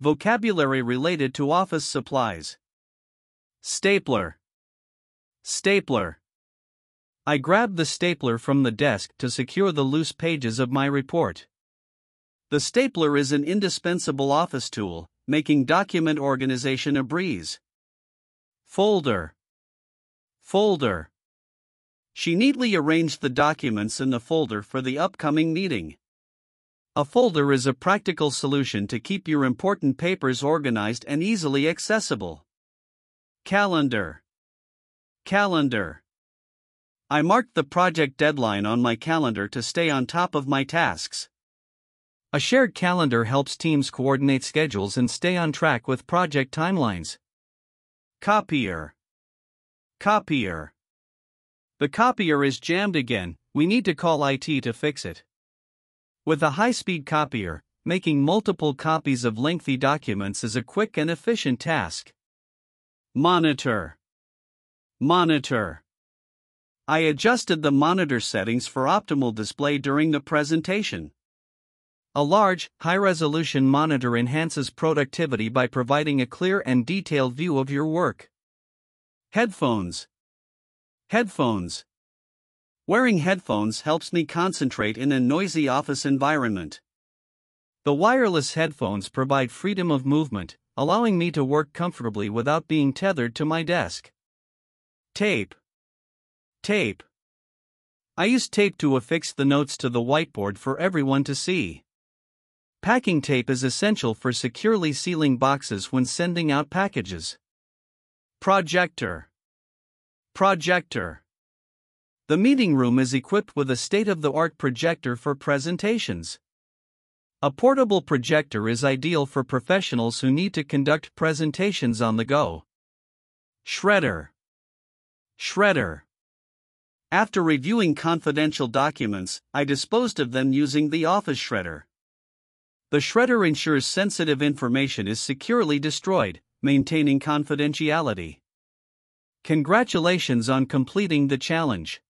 Vocabulary related to office supplies. Stapler. Stapler. I grabbed the stapler from the desk to secure the loose pages of my report. The stapler is an indispensable office tool, making document organization a breeze. Folder. Folder. She neatly arranged the documents in the folder for the upcoming meeting. A folder is a practical solution to keep your important papers organized and easily accessible. Calendar. Calendar. I marked the project deadline on my calendar to stay on top of my tasks. A shared calendar helps teams coordinate schedules and stay on track with project timelines. Copier. Copier. The copier is jammed again, we need to call IT to fix it. With a high speed copier, making multiple copies of lengthy documents is a quick and efficient task. Monitor. Monitor. I adjusted the monitor settings for optimal display during the presentation. A large, high resolution monitor enhances productivity by providing a clear and detailed view of your work. Headphones. Headphones. Wearing headphones helps me concentrate in a noisy office environment. The wireless headphones provide freedom of movement, allowing me to work comfortably without being tethered to my desk. Tape. Tape. I use tape to affix the notes to the whiteboard for everyone to see. Packing tape is essential for securely sealing boxes when sending out packages. Projector. Projector. The meeting room is equipped with a state of the art projector for presentations. A portable projector is ideal for professionals who need to conduct presentations on the go. Shredder. Shredder. After reviewing confidential documents, I disposed of them using the office shredder. The shredder ensures sensitive information is securely destroyed, maintaining confidentiality. Congratulations on completing the challenge.